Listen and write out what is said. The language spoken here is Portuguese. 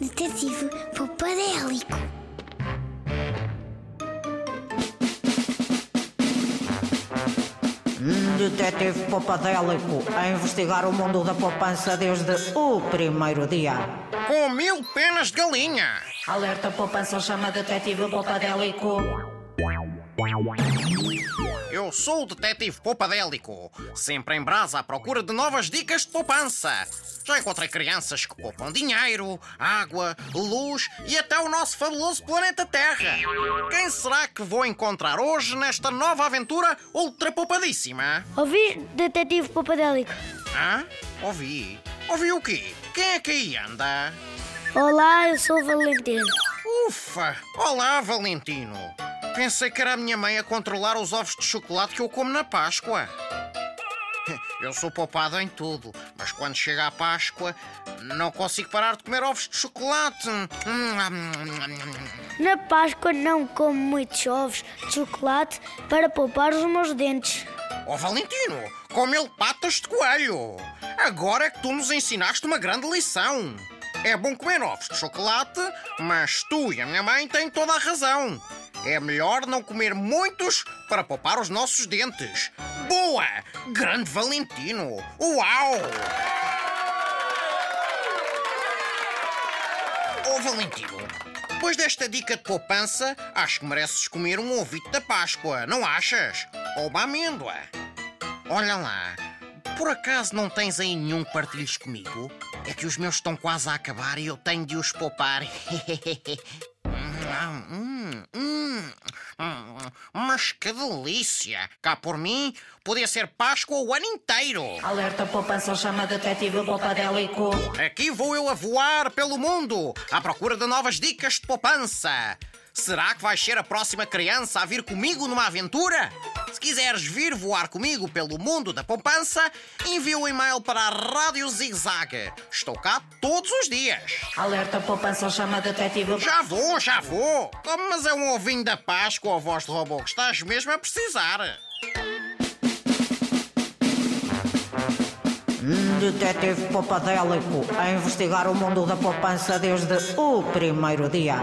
Detetive Popadélico. Detetive Popadélico a investigar o mundo da poupança desde o primeiro dia. Com mil penas de galinha. Alerta poupança chama Detetive Popadélico. Eu sou o detetive Poupadélico, sempre em brasa à procura de novas dicas de poupança. Já encontrei crianças que poupam dinheiro, água, luz e até o nosso fabuloso planeta Terra. Quem será que vou encontrar hoje nesta nova aventura ultra poupadíssima? Ouvi, Detetive Popadélico? Hã? Ouvi. Ouvi o quê? Quem é que aí anda? Olá, eu sou o Valentino. Ufa! Olá, Valentino. Pensei que era a minha mãe a controlar os ovos de chocolate que eu como na Páscoa. Eu sou poupado em tudo, mas quando chega a Páscoa não consigo parar de comer ovos de chocolate. Na Páscoa não como muitos ovos de chocolate para poupar os meus dentes. Oh Valentino, come ele patas de coelho. Agora é que tu nos ensinaste uma grande lição. É bom comer ovos de chocolate, mas tu e a minha mãe têm toda a razão. É melhor não comer muitos para poupar os nossos dentes. Boa! Grande Valentino! Uau! Oh Valentino, depois desta dica de poupança, acho que mereces comer um ovito da Páscoa, não achas? Ou uma amêndoa. Olha lá, por acaso não tens aí nenhum que partilhes comigo? É que os meus estão quase a acabar e eu tenho de os poupar. Hum, hum, hum, mas que delícia! Cá por mim, podia ser Páscoa o ano inteiro. Alerta poupança chama Detetive Popadélico. Aqui vou eu a voar pelo mundo, à procura de novas dicas de poupança. Será que vais ser a próxima criança a vir comigo numa aventura? Se quiseres vir voar comigo pelo mundo da poupança, envia o um e-mail para a Rádio Zig Zag. Estou cá todos os dias. Alerta poupança chama Detetive. Já vou, já vou. Mas é um ovinho da Páscoa, a voz de robô, que estás mesmo a precisar. Detetive Popadélico a investigar o mundo da poupança desde o primeiro dia.